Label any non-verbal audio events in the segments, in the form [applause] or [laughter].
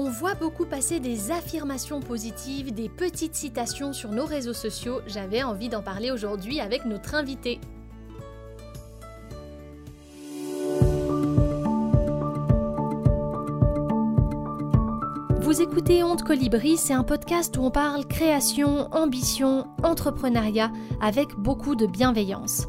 On voit beaucoup passer des affirmations positives, des petites citations sur nos réseaux sociaux. J'avais envie d'en parler aujourd'hui avec notre invité. Vous écoutez Honte Colibri, c'est un podcast où on parle création, ambition, entrepreneuriat avec beaucoup de bienveillance.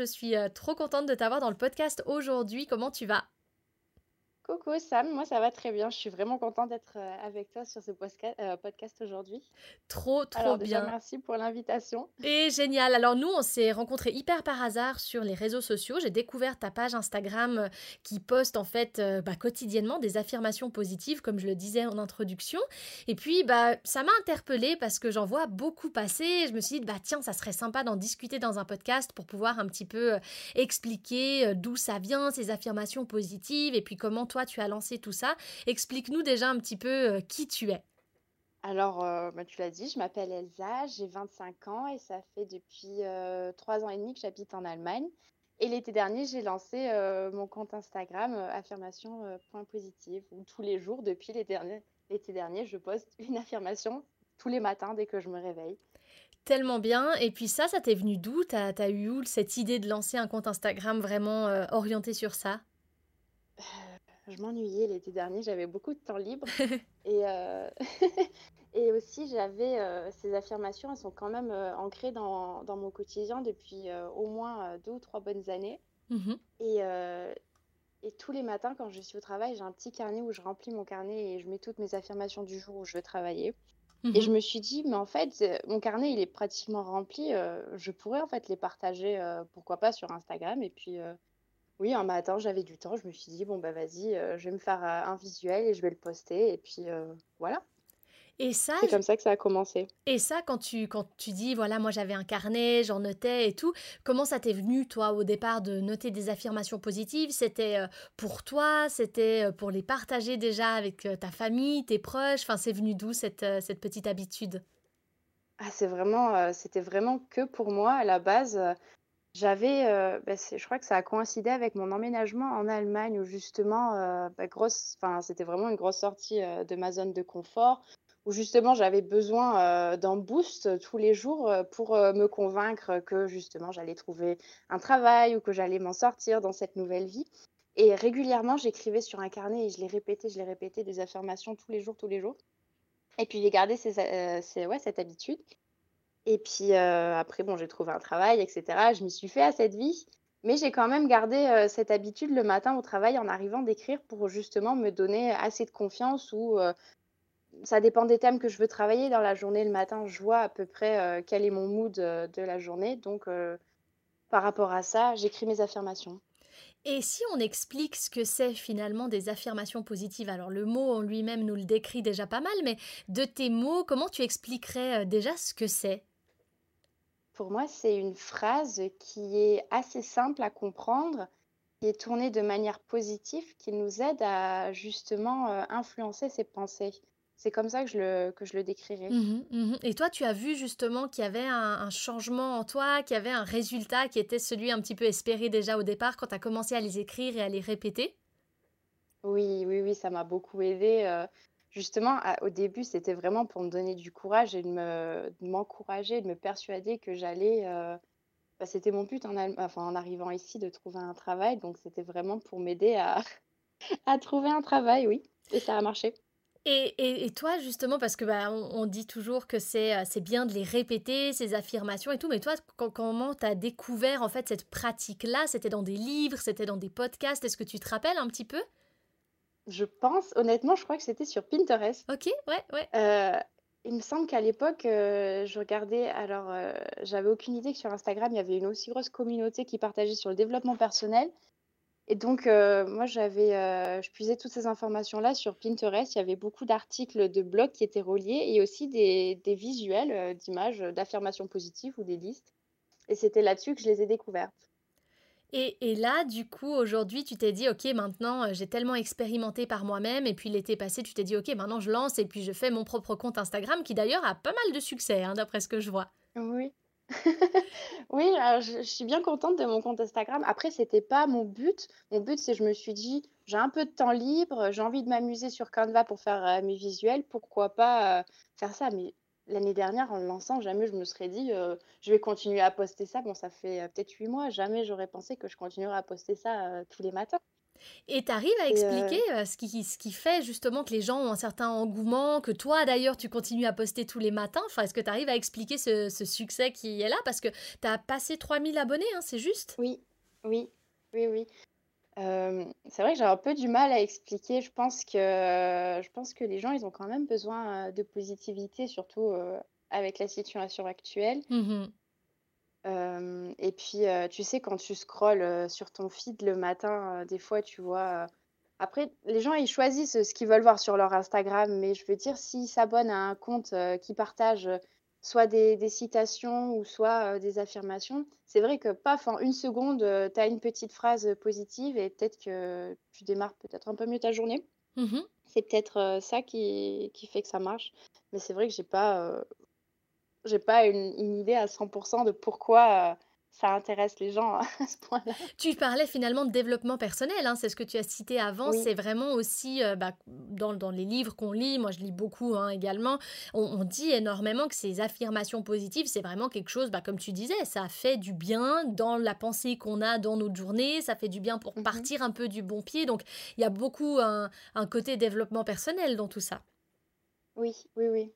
Je suis euh, trop contente de t'avoir dans le podcast aujourd'hui. Comment tu vas? Coucou Sam, moi ça va très bien. Je suis vraiment contente d'être euh, avec toi sur ce euh, podcast aujourd'hui. Trop, trop Alors, bien. merci pour l'invitation. [laughs] Et génial. Alors nous, on s'est rencontrés hyper par hasard sur les réseaux sociaux. J'ai découvert ta page Instagram euh, qui poste en fait bah, quotidiennement des affirmations positives, comme je le disais en introduction. Et puis, bah, ça m'a interpellée parce que j'en vois beaucoup passer. Je me suis dit, bah tiens, ça serait sympa d'en discuter dans un podcast pour pouvoir un petit peu expliquer d'où ça vient, ces affirmations positives, et puis comment toi tu as lancé tout ça. Explique-nous déjà un petit peu euh, qui tu es. Alors, euh, bah, tu l'as dit, je m'appelle Elsa, j'ai 25 ans et ça fait depuis euh, trois ans et demi que j'habite en Allemagne. Et l'été dernier, j'ai lancé mon compte Instagram affirmation.positive où tous les jours, depuis l'été dernier, dernier, je poste une affirmation tous les matins dès que je me réveille. Tellement bien. Et puis ça, ça t'est venu d'où? T'as as eu où cette idée de lancer un compte Instagram vraiment orienté sur ça? Je m'ennuyais l'été dernier, j'avais beaucoup de temps libre. [laughs] et, euh, [laughs] et aussi, j'avais euh, ces affirmations, elles sont quand même euh, ancrées dans, dans, mon quotidien depuis au moins deux ou trois bonnes années. Mmh et, et tous les matins, quand je suis au travail, j'ai un petit carnet où je remplis mon carnet et je mets toutes mes affirmations du jour où je veux travailler. Mmh et je me suis dit, mais en fait, mon carnet, il est pratiquement rempli. je pourrais en fait les partager, pourquoi pas, sur Instagram. Et puis, oui, un matin, j'avais du temps. Je me suis dit, bon, bah vas-y, euh, je vais me faire euh, un visuel et je vais le poster. Et puis euh, voilà. Et ça, C'est comme ça que ça a commencé. et ça, quand tu, quand tu dis, voilà, moi j'avais un carnet, j'en notais et tout, comment ça t'est venu, toi, au départ, de noter des affirmations positives? C'était pour toi? C'était pour les partager déjà avec ta famille, tes proches? Enfin, c'est venu d'où cette, cette petite habitude? Ah, c'est vraiment, c'était vraiment que pour moi à la base. J'avais, euh, bah, je crois que ça a coïncidé avec mon emménagement en Allemagne où justement, euh, bah, grosse, enfin, c'était vraiment une grosse sortie euh, de ma zone de confort, où justement j'avais besoin d'un boost tous les jours pour me convaincre que justement j'allais trouver un travail ou que j'allais m'en sortir dans cette nouvelle vie. Et régulièrement, j'écrivais sur un carnet et je les répétais, je les répétais des affirmations tous les jours, tous les jours. Et puis j'ai gardé cette habitude. Et puis après, bon, j'ai trouvé un travail, etc. Je m'y suis fait à cette vie. Mais j'ai quand même gardé cette habitude le matin au travail en arrivant d'écrire pour justement me donner assez de confiance ou ça dépend des thèmes que je veux travailler dans la journée. Le matin, je vois à peu près quel est mon mood de la journée. Donc, par rapport à ça, j'écris mes affirmations. Et si on explique ce que c'est finalement des affirmations positives, alors le mot en lui-même nous le décrit déjà pas mal, mais de tes mots, comment tu expliquerais déjà ce que c'est? Pour moi, c'est une phrase qui est assez simple à comprendre, qui est tournée de manière positive, qui nous aide à justement euh, influencer ses pensées. C'est comme ça que je le, que je le décrirais. Mmh mmh Et toi, tu as vu justement qu'il y avait un, changement en toi, qu'il y avait un résultat qui était celui un petit peu espéré déjà au départ quand tu as commencé à les écrire et à les répéter? Oui, oui, oui, ça m'a beaucoup aidé. Euh, Justement, au début, c'était vraiment pour me donner du courage et de me m'encourager, de me persuader que j'allais, euh, bah, c'était mon but en en arrivant ici de trouver un travail, donc c'était vraiment pour m'aider à [laughs] à trouver un travail, oui et ça a marché. Et et toi justement parce que, bah, on dit toujours que c'est, euh, c'est bien de les répéter, ces affirmations et tout, mais toi, comment tu as découvert en fait cette pratique-là? C'était dans des livres? C'était dans des podcasts? Est-ce que tu te rappelles un petit peu? Je pense, honnêtement, je crois que c'était sur Pinterest. OK, ouais, ouais. Euh, Il me semble qu'à l'époque, heu, je regardais alors, heu, j'avais aucune idée que sur Instagram, il y avait une aussi grosse communauté qui partageait sur le développement personnel et donc moi j'avais, je puisais toutes ces informations-là sur Pinterest. Il y avait beaucoup d'articles de blogs qui étaient reliés et aussi des des visuels, d'images, d'affirmations positives ou des listes et c'était là-dessus que je les ai découvertes. Et, et là, du coup, aujourd'hui, tu t'es dit, ok, maintenant, euh, j'ai tellement expérimenté par moi-même, et puis l'été passé, tu t'es dit, ok, maintenant je lance, et puis je fais mon propre compte Instagram, qui d'ailleurs a pas mal de succès, hein, d'après ce que je vois. Oui. [laughs] Oui, je suis bien contente de mon compte Instagram. Après, c'était pas mon but. Mon but, c'est je me suis dit: «J'ai un peu de temps libre, j'ai envie de m'amuser sur Canva pour faire, heu, mes visuels, pourquoi pas, heu, faire ça?» mais l'année dernière, en le lançant, jamais je me serais dit, heu: «Je vais continuer à poster ça». Bon, ça fait, heu, peut-être 8 mois, jamais j'aurais pensé que je continuerais à poster ça, heu, tous les matins Et tu arrives à et expliquer euh, ce qui, ce qui fait justement que les gens ont un certain engouement, que toi d'ailleurs tu continues à poster tous les matins? Enfin, est-ce que tu arrives à expliquer ce, ce succès qui est là? Parce que tu as passé 3000 abonnés, hein, c'est juste? Oui, oui, oui, oui. Hem, c'est vrai que j'ai un peu du mal à expliquer. Je pense que je pense que les gens, ils ont quand même besoin, heu, de positivité, surtout, heu, avec la situation actuelle. Hem et puis, heu, tu sais, quand tu scrolles, heu, sur ton feed le matin, heu, des fois, tu vois, heu après, les gens, ils choisissent, heu, ce qu'ils veulent voir sur leur Instagram, mais je veux dire, s'ils s'abonnent à un compte, heu, qui partage, heu, soit des des citations ou soit, heu, des affirmations, c'est vrai que paf, en une seconde, heu, tu as une petite phrase, heu, positive et peut-être que tu démarres peut-être un peu mieux ta journée. Mhm. C'est peut-être, heu, ça qui qui fait que ça marche, mais c'est vrai que j'ai pas, j'ai pas une une idée à 100% de pourquoi, ça intéresse les gens [laughs] à ce point-là. Tu parlais finalement de développement personnel, hein, c'est ce que tu as cité avant, Oui. c'est vraiment aussi euh, bah, dans, dans les livres qu'on lit, moi je lis beaucoup hein, également, on, on dit énormément que ces affirmations positives, c'est vraiment quelque chose, bah, comme tu disais, ça fait du bien dans la pensée qu'on a dans notre journée, ça fait du bien pour Mmh partir un peu du bon pied, donc il y a beaucoup un, un côté développement personnel dans tout ça. Oui, oui, oui.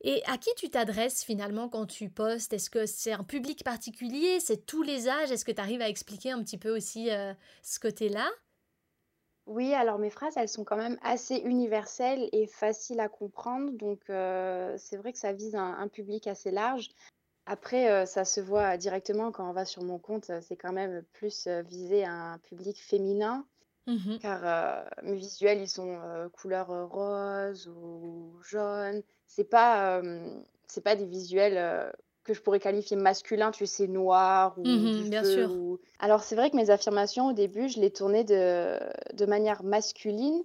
Et à qui tu t'adresses finalement quand tu postes? Est-ce que c'est un public particulier? C'est tous les âges? Est-ce que tu arrives à expliquer un petit peu aussi euh, ce côté-là? Oui, alors mes phrases, elles sont quand même assez universelles et faciles à comprendre, donc heu, c'est vrai que ça vise un public assez large. Après, heu, ça se voit directement quand on va sur mon compte, c'est quand même plus, heu, visé à un public féminin. Mhm. Car, mes visuels, ils sont, heu, couleur, rose ou jaune. C'est pas, c'est pas des visuels, que je pourrais qualifier masculins, tu sais, noir ou du Mhm, bien feu sûr. ou alors c'est vrai que mes affirmations, au début, je les tournais de de manière masculine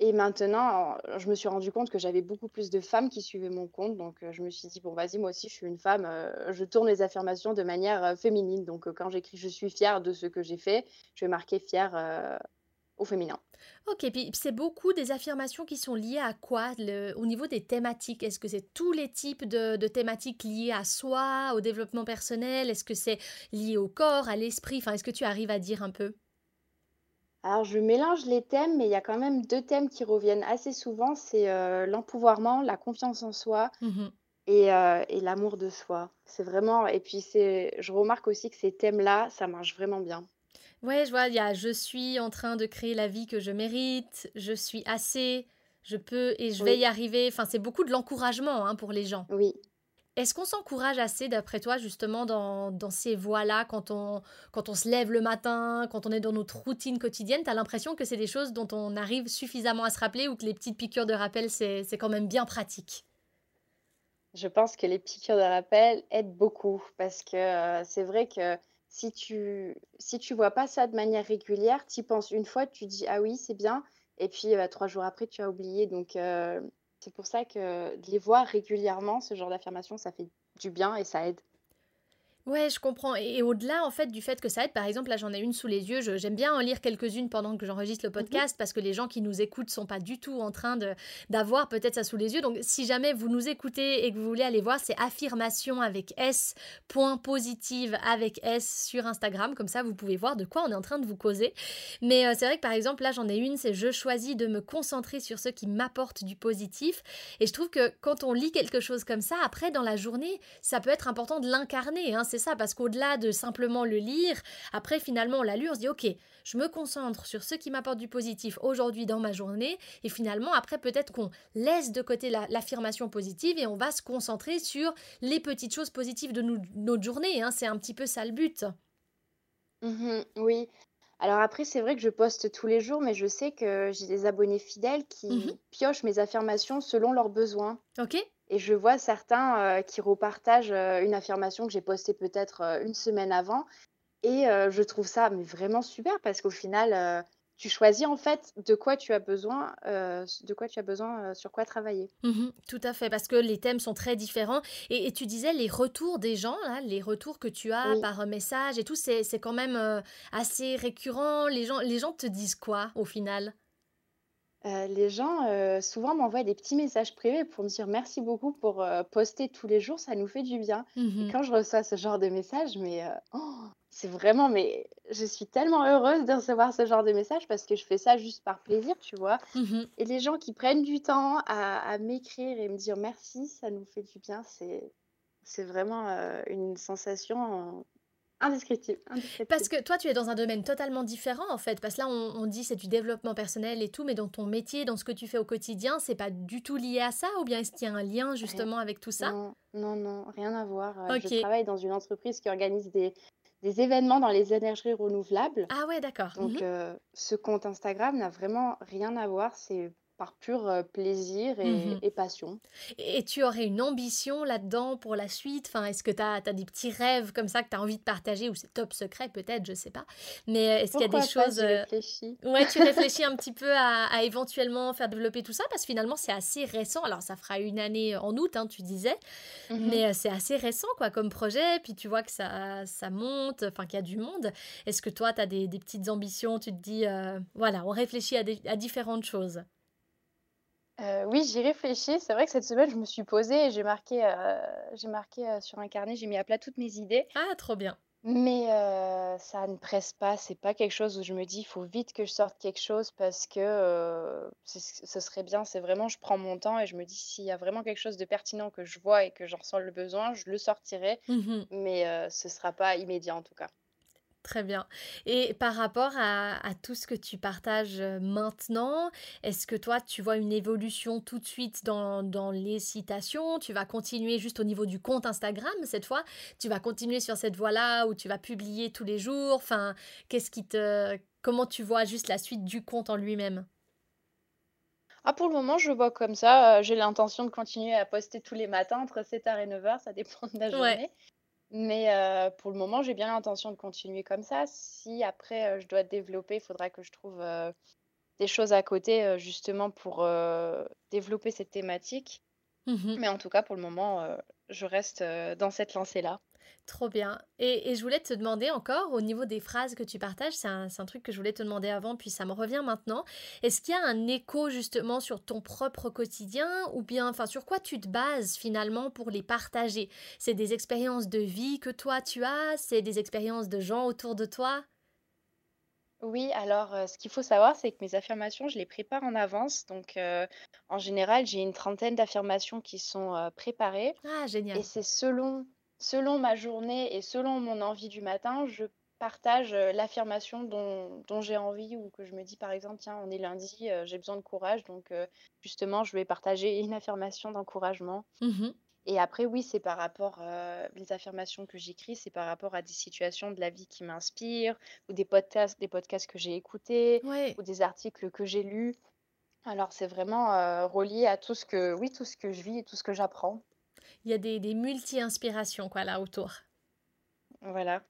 et maintenant, je me suis rendu compte que j'avais beaucoup plus de femmes qui suivaient mon compte donc je me suis dit: «Bon, vas-y, moi aussi, je suis une femme, je tourne les affirmations de manière, féminine». Donc quand j'écris: «Je suis fière de ce que j'ai fait», je vais marquer fière, au féminin. Ok, puis c'est beaucoup des affirmations qui sont liées à quoi? Le- au niveau des thématiques Est-ce que c'est tous les types de, de thématiques liées à soi, au développement personnel? Est-ce que c'est lié au corps, à l'esprit? Enfin, est-ce que tu arrives à dire un peu? Alors, je mélange les thèmes, mais il y a quand même 2 thèmes qui reviennent assez souvent, c'est, heu, l'empouvoirment, la confiance en soi Mhm. et heu et l'amour de soi. C'est vraiment et puis c'est je remarque aussi que ces thèmes-là, ça marche vraiment bien. Ouais, je vois, il y a je suis en train de créer la vie que je mérite, je suis assez, je peux et je vais y arriver. Enfin, c'est beaucoup de l'encouragement hein, pour les gens. oui. Est-ce qu'on s'encourage assez, d'après toi, justement, dans, dans ces voies-là, quand on, quand on se lève le matin, quand on est dans notre routine quotidienne T'as l'impression que c'est des choses dont on arrive suffisamment à se rappeler ou que les petites piqûres de rappel, c'est, c'est quand même bien pratique? Je pense que les piqûres de rappel aident beaucoup parce que, heu, c'est vrai que si tu si tu vois pas ça de manière régulière, tu y penses une fois, tu dis: «Ah oui, c'est bien» et puis, heu, 3 jours après, tu as oublié donc heu, c'est pour ça que de les voir régulièrement, ce genre d'affirmation, ça fait du bien et ça aide. Ouais, je comprends. Et, et au-delà, en fait, du fait que ça aide, par exemple, là, j'en ai une sous les yeux. J'aime bien en lire quelques-unes pendant que j'enregistre le Mmh podcast parce que les gens qui nous écoutent sont pas du tout en train de d'avoir peut-être ça sous les yeux. Donc, si jamais vous nous écoutez et que vous voulez aller voir, c'est affirmation avec S, point positive avec S sur Instagram. Comme ça, vous pouvez voir de quoi on est en train de vous causer. Mais euh, c'est vrai que, par exemple, là, j'en ai une, c'est je choisis de me concentrer sur ce qui m'apporte du positif. Et je trouve que quand on lit quelque chose comme ça, après, dans la journée, ça peut être important de l'incarner. Hein c'est ça, parce qu'au-delà de simplement le lire, après finalement on l'a lu, on se dit ok, je me concentre sur ce qui m'apporte du positif aujourd'hui dans ma journée, et finalement après peut-être qu'on laisse de côté l'affirmation positive et on va se concentrer sur les petites choses positives de notre journée, hein. c'est un petit peu ça le but. Mmh oui. Alors après, c'est vrai que je poste tous les jours, mais je sais que j'ai des abonnés fidèles qui mmh piochent mes affirmations selon leurs besoins. Ok. Et je vois certains qui repartagent une affirmation que j'ai postée peut-être une semaine avant. Et je trouve ça mais vraiment super parce qu'au final, tu choisis en fait de quoi tu as besoin, de quoi tu as besoin, sur quoi travailler. Mmh tout à fait, parce que les thèmes sont très différents. Et, tu disais les retours des gens, les retours que tu as par message et tout, c'est quand même assez récurrent. Les gens, les gens te disent quoi au final? Les gens, souvent m'envoient des petits messages privés pour me dire: «Merci beaucoup pour, poster tous les jours, ça nous fait du bien» et mmh quand je reçois ce genre de message, mais, oh, c'est vraiment mais je suis tellement heureuse de recevoir ce genre de message parce que je fais ça juste par plaisir, tu vois? mmh Et les gens qui prennent du temps à à m'écrire et me dire: «Merci, ça nous fait du bien», c'est c'est vraiment, une sensation Indescriptible, Parce que toi, tu es dans un domaine totalement différent, en fait. Parce que là, on, dit c'est du développement personnel et tout, mais dans ton métier, dans ce que tu fais au quotidien, c'est pas du tout lié à ça Ou bien est-ce qu'il y a un lien justement avec tout ça? Non, non, rien à voir. Euh, je travaille dans une entreprise qui organise des, événements dans les énergies renouvelables. Ah ouais, d'accord. Donc, mhm. euh, ce compte Instagram n'a vraiment rien à voir. C'est par pur plaisir mmh et, passion. Et tu aurais une ambition là-dedans pour la suite? Enfin, Est-ce que tu as, des petits rêves comme ça que tu as envie de partager ou c'est top secret peut-être, je sais pas. Mais est-ce qu'il y a des choses... réfléchis. Ouais, tu [laughs] réfléchis un petit peu à, éventuellement faire développer tout ça? Parce que finalement c'est assez récent. Alors ça fera une année en août, hein, tu disais, mmh mais c'est assez récent quoi comme projet. Puis tu vois que ça, ça monte, enfin qu'il y a du monde. Est-ce que toi tu as des, petites ambitions? Tu te dis, voilà, on réfléchit à différentes choses oui, j'y réfléchis. C'est vrai que cette semaine, je me suis posée et j'ai marqué, j'ai marqué, sur un carnet, j'ai mis à plat toutes mes idées. Ah, trop bien. Mais ça ne presse pas. C'est pas quelque chose où je me dis: «Il faut vite que je sorte quelque chose parce que, ce serait bien». C'est vraiment je prends mon temps et je me dis: «S'il y a vraiment quelque chose de pertinent que je vois et que j'en ressens le besoin, je le sortirai». Mmh Mais ce sera pas immédiat en tout cas. Très bien. Et par rapport à, tout ce que tu partages maintenant, est-ce que toi, tu vois une évolution tout de suite dans, dans, les citations? Tu vas continuer juste au niveau du compte Instagram cette fois? Tu vas continuer sur cette voie-là où tu vas publier tous les jours? Enfin, qu'est-ce qui te... Comment tu vois juste la suite du compte en lui-même? Ah, pour le moment, je vois comme ça. J'ai l'intention de continuer à poster tous les matins entre 7h et 9h, ça dépend de la journée. Mais pour le moment, j'ai bien l'intention de continuer comme ça. Si après, je dois développer, il faudra que je trouve, des choses à côté, justement pour, développer cette thématique. Mmh Mais en tout cas, pour le moment, je reste, dans cette lancée-là. Trop bien. Et, je voulais te demander encore, au niveau des phrases que tu partages, c'est un, truc que je voulais te demander avant, puis ça me revient maintenant. Est-ce qu'il y a un écho justement sur ton propre quotidien, ou bien, enfin, sur quoi tu te bases finalement pour les partager? C'est des expériences de vie que toi tu as? C'est des expériences de gens autour de toi? Oui, alors ce qu'il faut savoir, c'est que mes affirmations, je les prépare en avance. Donc, en général, j'ai une trentaine d'affirmations qui sont préparées. Ah, génial. Et c'est selon selon ma journée et selon mon envie du matin, je partage l'affirmation dont, j'ai envie ou que je me dis par exemple, tiens, on est lundi, j'ai besoin de courage, donc justement, je vais partager une affirmation d'encouragement. Mmh et après, oui, c'est par rapport, les affirmations que j'écris, c'est par rapport à des situations de la vie qui m'inspirent, ou des podcasts, des podcasts que j'ai écoutés, ou des articles que j'ai lus. Alors, c'est vraiment relié à tout ce que, oui, tout ce que je vis et tout ce que j'apprends il y a des, multi-inspirations quoi là autour. Voilà.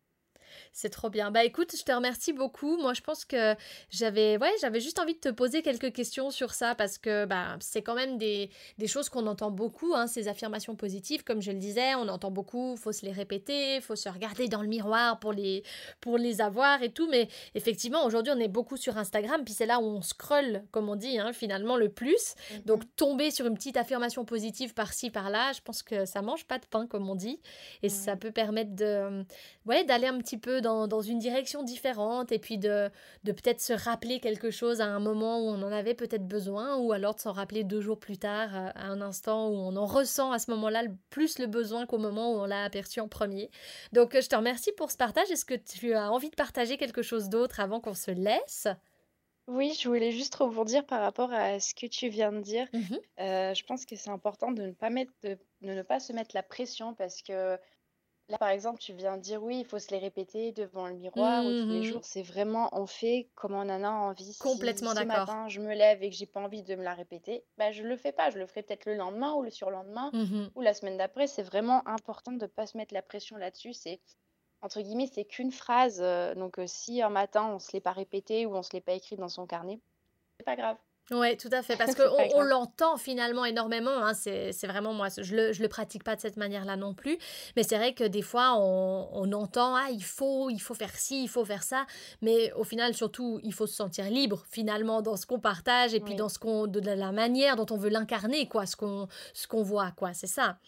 C'est trop bien. Bah écoute, je te remercie beaucoup. Moi, je pense que j'avais ouais, j'avais juste envie de te poser quelques questions sur ça parce que bah, c'est quand même des, des choses qu'on entend beaucoup, hein, ces affirmations positives. Comme je le disais, on entend beaucoup, faut se les répéter, faut se regarder dans le miroir pour les, pour les avoir et tout. Mais effectivement, aujourd'hui, on est beaucoup sur Instagram, puis c'est là où on scrolle, comme on dit, hein, finalement, le plus. Mhm. Donc, tomber sur une petite affirmation positive par-ci, par-là, je pense que ça mange pas de pain, comme on dit. Et ça peut permettre de, ouais, d'aller un petit peu peu dans, dans une direction différente et puis de, de peut-être se rappeler quelque chose à un moment où on en avait peut-être besoin ou alors de s'en rappeler deux jours plus tard à un instant où on en ressent à ce moment-là plus le besoin qu'au moment où on l'a aperçu en premier. Donc je te remercie pour ce partage. Est-ce que tu as envie de partager quelque chose d'autre avant qu'on se laisse? Oui, je voulais juste rebondir par rapport à ce que tu viens de dire. Mmh je pense que c'est important de ne pas mettre de ne pas se mettre la pression parce que là, par exemple, tu viens de dire: «Oui, il faut se les répéter devant le miroir ou tous les mmh jours». C'est vraiment on fait comme on en a envie. Si Complètement ce d'accord. matin, je me lève et que j'ai pas envie de me la répéter, bah, je le fais pas. Je le ferai peut-être le lendemain ou le surlendemain Mmh ou la semaine d'après. C'est vraiment important de pas se mettre la pression là-dessus. C'est entre guillemets, c'est qu'une phrase. Euh, donc, euh, si un matin, on se l'est pas répété ou on se l'est pas écrit dans son carnet, c'est pas grave. Oui, tout à fait, [laughs] parce qu'on on, l'entend finalement énormément, hein, c'est vraiment moi, je le, je le pratique pas de cette manière-là non plus, mais c'est vrai que des fois on, on, entend, ah il faut, il faut faire ci, il faut faire ça, mais au final surtout il faut se sentir libre finalement dans ce qu'on partage et puis dans ce qu'on, de la manière dont on veut l'incarner, quoi, ce qu'on ce qu'on voit, quoi, c'est ça.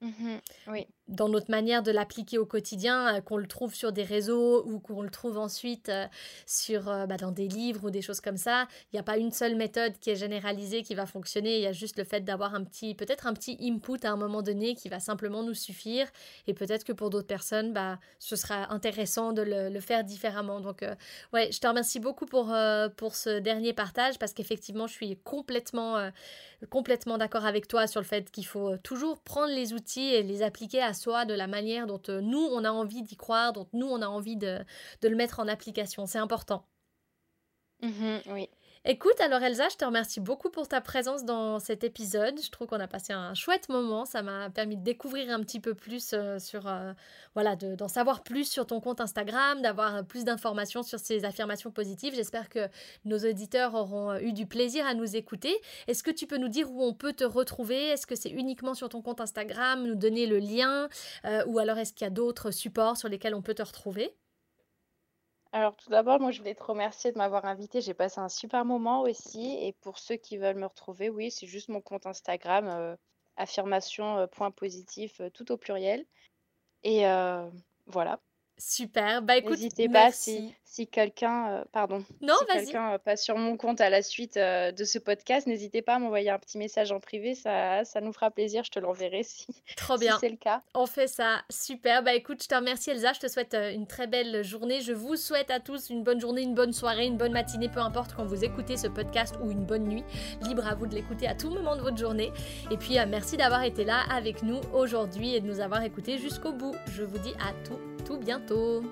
Mmh oui dans notre manière de l'appliquer au quotidien, euh, qu'on le trouve sur des réseaux ou qu'on le trouve ensuite euh, sur, euh, bah, dans des livres ou des choses comme ça. Il n'y a pas une seule méthode qui est généralisée qui va fonctionner. Il y a juste le fait d'avoir un petit, peut-être un petit input à un moment donné qui va simplement nous suffire. Et peut-être que pour d'autres personnes, bah, ce sera intéressant de le, faire différemment. Donc, ouais, je te remercie beaucoup pour, pour ce dernier partage parce qu'effectivement, je suis complètement, complètement d'accord avec toi sur le fait qu'il faut toujours prendre les outils et les appliquer à soi, de la manière dont euh, nous, on a envie d'y croire, dont nous, on a envie de, le mettre en application. C'est important. Mmh oui. Écoute, alors Elsa, je te remercie beaucoup pour ta présence dans cet épisode. Je trouve qu'on a passé un chouette moment. Ça m'a permis de découvrir un petit peu plus euh, sur, euh, voilà, d'en savoir plus sur ton compte Instagram, d'avoir plus d'informations sur ces affirmations positives. J'espère que nos auditeurs auront euh, eu du plaisir à nous écouter. Est-ce que tu peux nous dire où on peut te retrouver? Est-ce que c'est uniquement sur ton compte Instagram? Nous donner le lien Ou alors est-ce qu'il y a d'autres supports sur lesquels on peut te retrouver? Alors tout d'abord, moi je voulais te remercier de m'avoir invité. J'ai passé un super moment aussi. Et pour ceux qui veulent me retrouver, oui, c'est juste mon compte Instagram, euh, affirmation euh, point positif, euh, tout au pluriel. Et voilà. Super. Bah écoute, N'hésitez pas si, si quelqu'un, euh, pardon, non, si quelqu'un euh, passe sur mon compte à la suite euh, de ce podcast, n'hésitez pas à m'envoyer un petit message en privé, ça, ça nous fera plaisir, je te l'enverrai si, [laughs] Trop bien. c'est le cas. On fait ça. Super. Bah écoute, je te remercie Elsa, je te souhaite une très belle journée. Je vous souhaite à tous une bonne journée, une bonne soirée, une bonne matinée, peu importe quand vous écoutez ce podcast ou une bonne nuit. Libre à vous de l'écouter à tout moment de votre journée. Et puis merci d'avoir été là avec nous aujourd'hui et de nous avoir écoutés jusqu'au bout. Je vous dis à tout tout bientôt